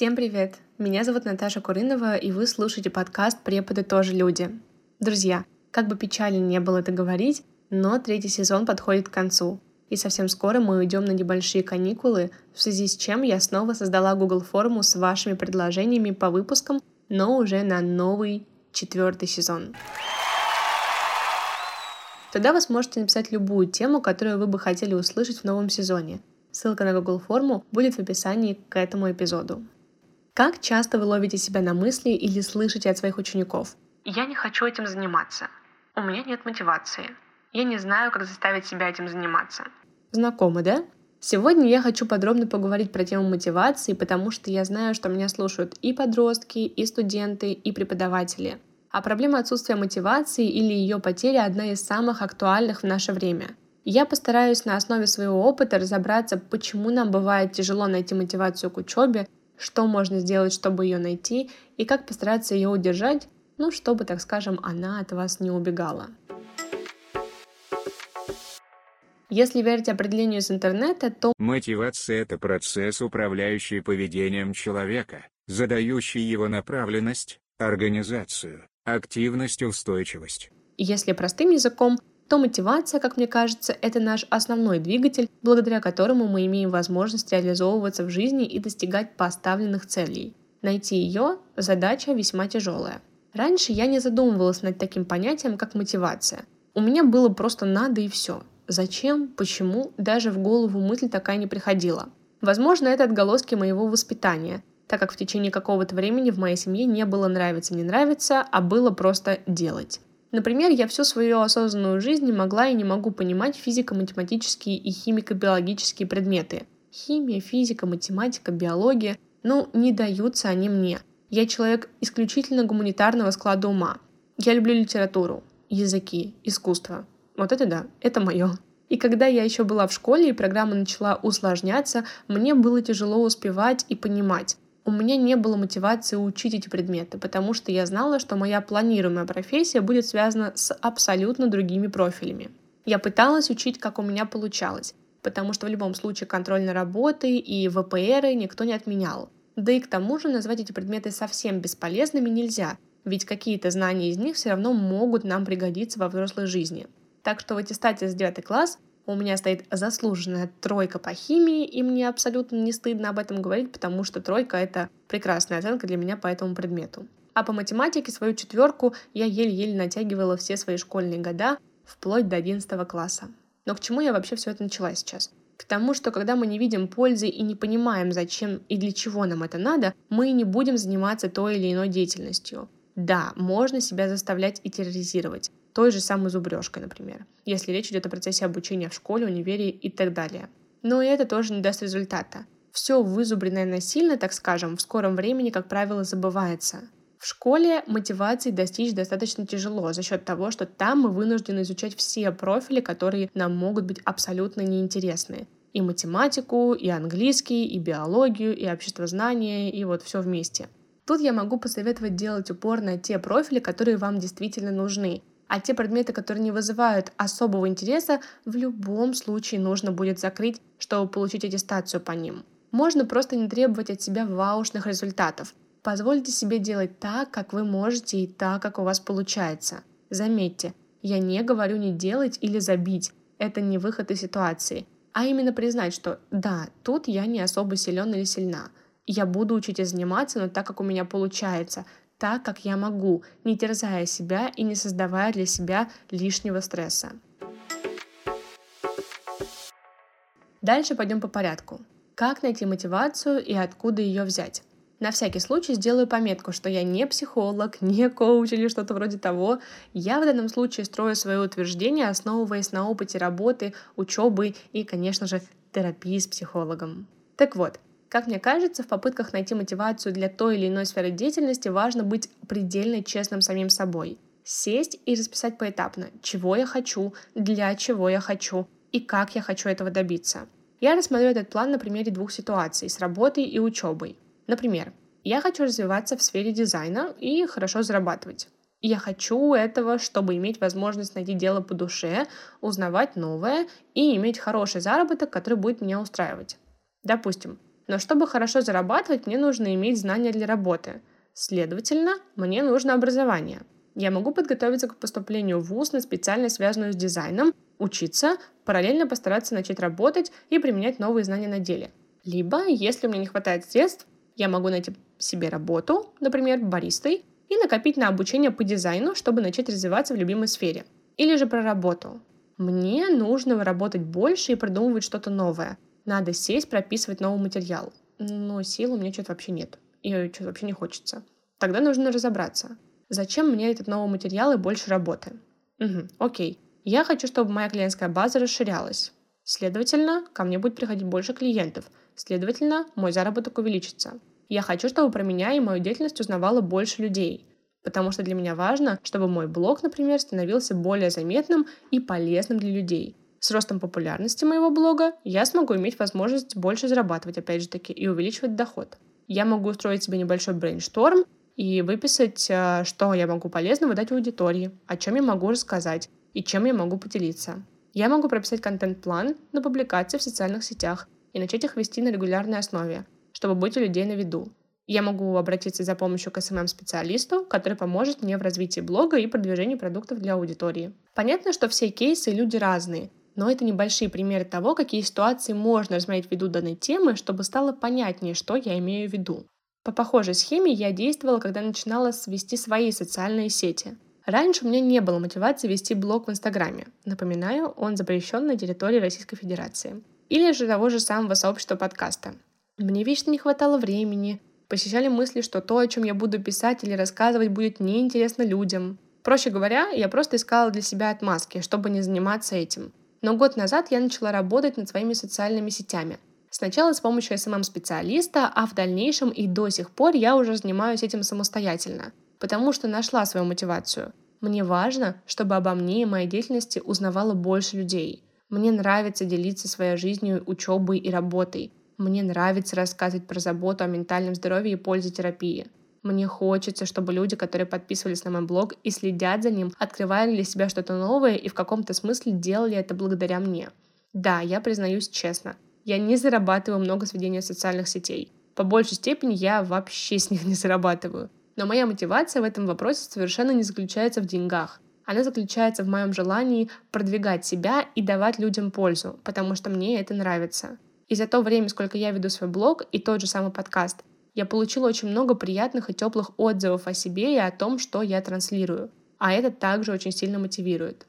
Всем привет! Меня зовут Наташа Курынова, и вы слушаете подкаст «Преподы тоже люди». Друзья, как бы печально не было это говорить, но третий сезон подходит к концу. И совсем скоро мы уйдем на небольшие каникулы, в связи с чем я снова создала Google форму с вашими предложениями по выпускам, но уже на новый четвертый сезон. Туда вы сможете написать любую тему, которую вы бы хотели услышать в новом сезоне. Ссылка на Google форму будет в описании к этому эпизоду. Как часто вы ловите себя на мысли или слышите от своих учеников? Я не хочу этим заниматься. У меня нет мотивации. Я не знаю, как заставить себя этим заниматься. Знакомы, да? Сегодня я хочу подробно поговорить про тему мотивации, потому что я знаю, что меня слушают и подростки, и студенты, и преподаватели. А проблема отсутствия мотивации или ее потери одна из самых актуальных в наше время. Я постараюсь на основе своего опыта разобраться, почему нам бывает тяжело найти мотивацию к учебе, что можно сделать, чтобы ее найти, и как постараться ее удержать, ну, чтобы, так скажем, она от вас не убегала. Если верить определению из интернета, то мотивация – это процесс, управляющий поведением человека, задающий его направленность, организацию, активность и устойчивость. Если простым языком, то мотивация, как мне кажется, это наш основной двигатель, благодаря которому мы имеем возможность реализовываться в жизни и достигать поставленных целей. Найти ее – задача весьма тяжелая. Раньше я не задумывалась над таким понятием, как мотивация. У меня было просто надо и все. Зачем, почему, даже в голову мысль такая не приходила. Возможно, это отголоски моего воспитания, так как в течение какого-то времени в моей семье не было нравится-не нравится, а было просто делать. Например, я всю свою осознанную жизнь не могла и не могу понимать физико-математические и химико-биологические предметы. Химия, физика, математика, биология. Ну, не даются они мне. Я человек исключительно гуманитарного склада ума. Я люблю литературу, языки, искусство. Вот это да, это мое. И когда я еще была в школе и программа начала усложняться, мне было тяжело успевать и понимать, у меня не было мотивации учить эти предметы, потому что я знала, что моя планируемая профессия будет связана с абсолютно другими профилями. Я пыталась учить, как у меня получалось, потому что в любом случае контрольной работы и ВПРы никто не отменял. Да и к тому же назвать эти предметы совсем бесполезными нельзя, ведь какие-то знания из них все равно могут нам пригодиться во взрослой жизни. Так что в аттестате с 9 класс у меня стоит заслуженная тройка по химии, и мне абсолютно не стыдно об этом говорить, потому что тройка — это прекрасная оценка для меня по этому предмету. А по математике свою четверку я еле-еле натягивала все свои школьные года, вплоть до 11 класса. Но к чему я вообще все это начала сейчас? К тому, что когда мы не видим пользы и не понимаем, зачем и для чего нам это надо, мы не будем заниматься той или иной деятельностью. Да, можно себя заставлять и терроризировать той же самой зубрежкой, например, если речь идет о процессе обучения в школе, универе и так далее. Но и это тоже не даст результата. Все вызубренное насильно, так скажем, в скором времени, как правило, забывается. В школе мотивации достичь достаточно тяжело за счет того, что там мы вынуждены изучать все профили, которые нам могут быть абсолютно неинтересны. И математику, и английский, и биологию, и обществознание, и вот все вместе. Тут я могу посоветовать делать упор на те профили, которые вам действительно нужны, а те предметы, которые не вызывают особого интереса, в любом случае нужно будет закрыть, чтобы получить аттестацию по ним. Можно просто не требовать от себя ваушных результатов. Позвольте себе делать так, как вы можете и так, как у вас получается. Заметьте, я не говорю не делать или забить. Это не выход из ситуации. А именно признать, что да, тут я не особо силен или сильна. Я буду учить и заниматься, но так, как у меня получается, так, как я могу, не терзая себя и не создавая для себя лишнего стресса. Дальше пойдем по порядку. Как найти мотивацию и откуда ее взять? На всякий случай сделаю пометку, что я не психолог, не коуч или что-то вроде того. Я в данном случае строю свое утверждение, основываясь на опыте работы, учебы и, конечно же, терапии с психологом. Так вот, как мне кажется, в попытках найти мотивацию для той или иной сферы деятельности важно быть предельно честным самим собой. Сесть и расписать поэтапно, чего я хочу, для чего я хочу и как я хочу этого добиться. Я рассмотрю этот план на примере двух ситуаций с работой и учебой. Например, я хочу развиваться в сфере дизайна и хорошо зарабатывать. Я хочу этого, чтобы иметь возможность найти дело по душе, узнавать новое и иметь хороший заработок, который будет меня устраивать. Допустим, Но чтобы хорошо зарабатывать, мне нужно иметь знания для работы. Следовательно, мне нужно образование. Я могу подготовиться к поступлению в ВУЗ на специальность, связанную с дизайном, учиться, параллельно постараться начать работать и применять новые знания на деле. Либо, если меня не хватает средств, я могу найти себе работу, например, баристой, и накопить на обучение по дизайну, чтобы начать развиваться в любимой сфере. Или же про работу. Мне нужно работать больше и придумывать что-то новое. Надо сесть, прописывать новый материал. Но сил у меня что-то вообще нет. И что-то вообще не хочется. Тогда нужно разобраться. Зачем мне этот новый материал и больше работы? Угу, окей. Я хочу, чтобы моя клиентская база расширялась. Следовательно, ко мне будет приходить больше клиентов. Следовательно, мой заработок увеличится. Я хочу, чтобы про меня и мою деятельность узнавало больше людей. Потому что для меня важно, чтобы мой блог, например, становился более заметным и полезным для людей. С ростом популярности моего блога я смогу иметь возможность больше зарабатывать, опять же таки, и увеличивать доход. Я могу устроить себе небольшой brainstorm и выписать, э, что я могу полезного дать аудитории, о чем я могу рассказать и чем я могу поделиться. Я могу прописать контент-план на публикации в социальных сетях и начать их вести на регулярной основе, чтобы быть у людей на виду. Я могу обратиться за помощью к SMM-специалисту, который поможет мне в развитии блога и продвижении продуктов для аудитории. Понятно, что все кейсы и люди разные, но это небольшие примеры того, какие ситуации можно рассмотреть в виду данной темы, чтобы стало понятнее, что я имею в виду. По похожей схеме я действовала, когда начинала вести свои социальные сети. Раньше у меня не было мотивации вести блог в Инстаграме. Напоминаю, он запрещен на территории Российской Федерации. Или же того же самого сообщества подкаста. Мне вечно не хватало времени, посещали мысли, что то, о чем я буду писать или рассказывать, будет неинтересно людям. Проще говоря, я просто искала для себя отмазки, чтобы не заниматься этим. Но год назад я начала работать над своими социальными сетями – Сначала с помощью SMM-специалиста, а в дальнейшем и до сих пор я уже занимаюсь этим самостоятельно, потому что нашла свою мотивацию. Мне важно, чтобы обо мне и моей деятельности узнавало больше людей. Мне нравится делиться своей жизнью, учебой и работой. Мне нравится рассказывать про заботу о ментальном здоровье и пользе терапии. Мне хочется, чтобы люди, которые подписывались на мой блог и следят за ним, открывали для себя что-то новое и в каком-то смысле делали это благодаря мне. Да, я признаюсь честно, я не зарабатываю много с ведения социальных сетей. По большей степени я вообще с них не зарабатываю. Но моя мотивация в этом вопросе совершенно не заключается в деньгах. Она заключается в моем желании продвигать себя и давать людям пользу, потому что мне это нравится. И за то время, сколько я веду свой блог и тот же самый подкаст, я получила очень много приятных и теплых отзывов о себе и о том, что я транслирую. А это также очень сильно мотивирует.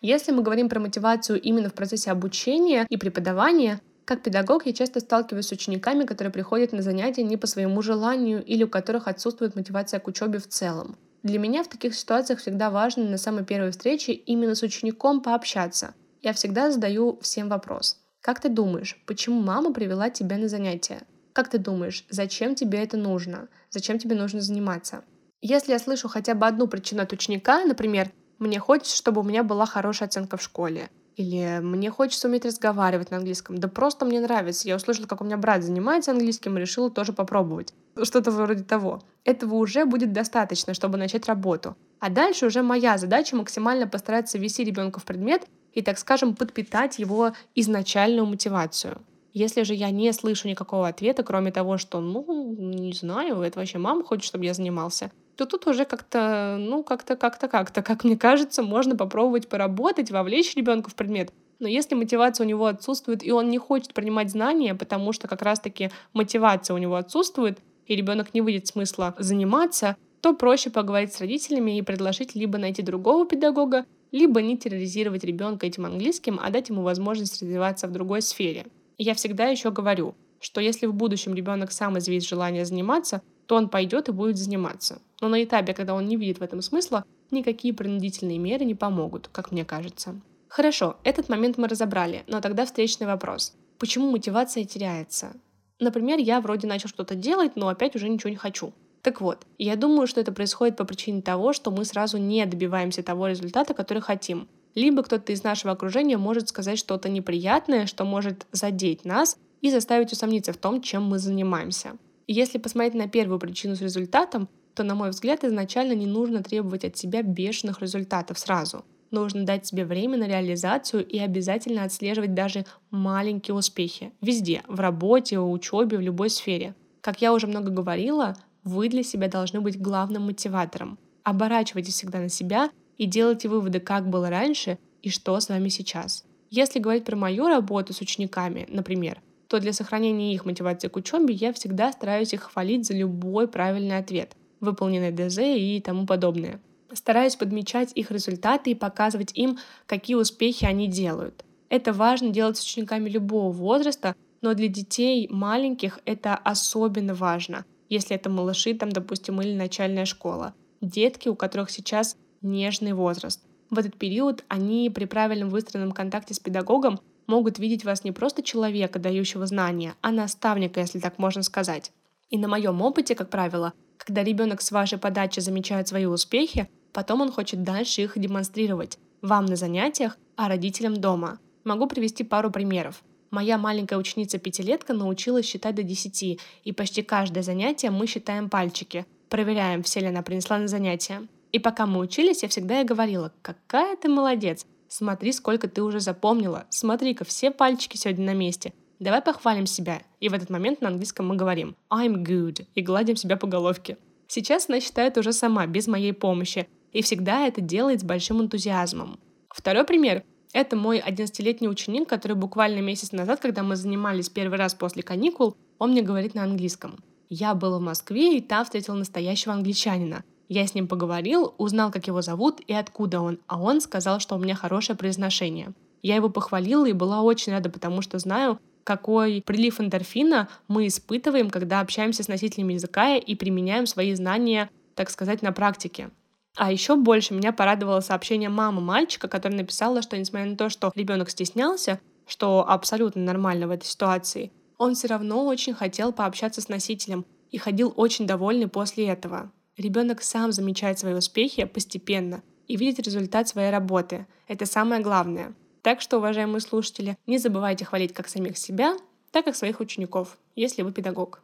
Если мы говорим про мотивацию именно в процессе обучения и преподавания, как педагог я часто сталкиваюсь с учениками, которые приходят на занятия не по своему желанию или у которых отсутствует мотивация к учебе в целом. Для меня в таких ситуациях всегда важно на самой первой встрече именно с учеником пообщаться. Я всегда задаю всем вопрос. Как ты думаешь, почему мама привела тебя на занятия? Как ты думаешь, зачем тебе это нужно? Зачем тебе нужно заниматься? Если я слышу хотя бы одну причину от ученика, например, мне хочется, чтобы у меня была хорошая оценка в школе. Или мне хочется уметь разговаривать на английском. Да просто мне нравится. Я услышала, как у меня брат занимается английским и решила тоже попробовать. Что-то вроде того. Этого уже будет достаточно, чтобы начать работу. А дальше уже моя задача максимально постараться ввести ребенка в предмет и, так скажем, подпитать его изначальную мотивацию. Если же я не слышу никакого ответа, кроме того, что, ну, не знаю, это вообще мама хочет, чтобы я занимался, то тут уже как-то, ну, как-то, как-то, как-то, как мне кажется, можно попробовать поработать, вовлечь ребенка в предмет. Но если мотивация у него отсутствует, и он не хочет принимать знания, потому что как раз-таки мотивация у него отсутствует, и ребенок не видит смысла заниматься, то проще поговорить с родителями и предложить либо найти другого педагога, либо не терроризировать ребенка этим английским, а дать ему возможность развиваться в другой сфере. Я всегда еще говорю, что если в будущем ребенок сам изъявит желание заниматься, то он пойдет и будет заниматься. Но на этапе, когда он не видит в этом смысла, никакие принудительные меры не помогут, как мне кажется. Хорошо, этот момент мы разобрали, но тогда встречный вопрос. Почему мотивация теряется? Например, я вроде начал что-то делать, но опять уже ничего не хочу. Так вот, я думаю, что это происходит по причине того, что мы сразу не добиваемся того результата, который хотим. Либо кто-то из нашего окружения может сказать что-то неприятное, что может задеть нас и заставить усомниться в том, чем мы занимаемся. Если посмотреть на первую причину с результатом, то, на мой взгляд, изначально не нужно требовать от себя бешеных результатов сразу. нужно дать себе время на реализацию и обязательно отслеживать даже маленькие успехи. Везде, в работе, в учебе, в любой сфере. Как я уже много говорила, вы для себя должны быть главным мотиватором. Оборачивайтесь всегда на себя и делайте выводы, как было раньше и что с вами сейчас. Если говорить про мою работу с учениками, например, то для сохранения их мотивации к учебе я всегда стараюсь их хвалить за любой правильный ответ, выполненный ДЗ и тому подобное. Стараюсь подмечать их результаты и показывать им, какие успехи они делают. Это важно делать с учениками любого возраста, но для детей маленьких это особенно важно, если это малыши, там, допустим, или начальная школа. Детки, у которых сейчас нежный возраст. В этот период они при правильном выстроенном контакте с педагогом могут видеть вас не просто человека, дающего знания, а наставника, если так можно сказать. И на моем опыте, как правило, когда ребенок с вашей подачи замечает свои успехи, потом он хочет дальше их демонстрировать вам на занятиях, а родителям дома. Могу привести пару примеров. Моя маленькая ученица-пятилетка научилась считать до 10, и почти каждое занятие мы считаем пальчики, проверяем, все ли она принесла на занятие. И пока мы учились, я всегда ей говорила, какая ты молодец, смотри, сколько ты уже запомнила, смотри-ка, все пальчики сегодня на месте, давай похвалим себя. И в этот момент на английском мы говорим I'm good и гладим себя по головке. Сейчас она считает уже сама, без моей помощи, и всегда это делает с большим энтузиазмом. Второй пример — это мой 11-летний ученик, который буквально месяц назад, когда мы занимались первый раз после каникул, он мне говорит на английском. Я был в Москве, и там встретил настоящего англичанина. Я с ним поговорил, узнал, как его зовут и откуда он, а он сказал, что у меня хорошее произношение. Я его похвалила и была очень рада, потому что знаю, какой прилив эндорфина мы испытываем, когда общаемся с носителями языка и применяем свои знания, так сказать, на практике. А еще больше меня порадовало сообщение мамы мальчика, которая написала, что несмотря на то, что ребенок стеснялся, что абсолютно нормально в этой ситуации, он все равно очень хотел пообщаться с носителем и ходил очень довольный после этого. Ребенок сам замечает свои успехи постепенно и видит результат своей работы. Это самое главное. Так что, уважаемые слушатели, не забывайте хвалить как самих себя, так и своих учеников, если вы педагог.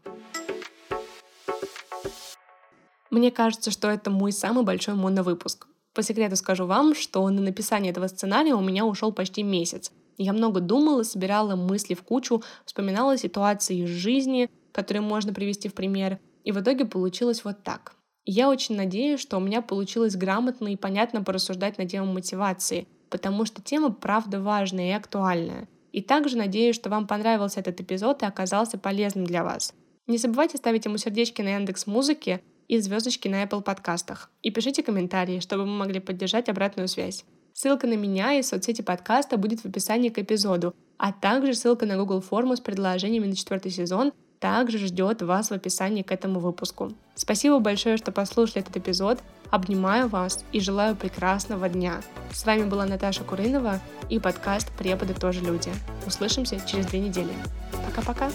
Мне кажется, что это мой самый большой моновыпуск. По секрету скажу вам, что на написание этого сценария у меня ушел почти месяц. Я много думала, собирала мысли в кучу, вспоминала ситуации из жизни, которые можно привести в пример, и в итоге получилось вот так. Я очень надеюсь, что у меня получилось грамотно и понятно порассуждать на тему мотивации, потому что тема правда важная и актуальная. И также надеюсь, что вам понравился этот эпизод и оказался полезным для вас. Не забывайте ставить ему сердечки на Яндекс Музыке и звездочки на Apple подкастах. И пишите комментарии, чтобы мы могли поддержать обратную связь. Ссылка на меня и соцсети подкаста будет в описании к эпизоду, а также ссылка на Google форму с предложениями на четвертый сезон также ждет вас в описании к этому выпуску. Спасибо большое, что послушали этот эпизод. Обнимаю вас и желаю прекрасного дня. С вами была Наташа Курынова и подкаст «Преподы тоже люди». Услышимся через две недели. Пока-пока.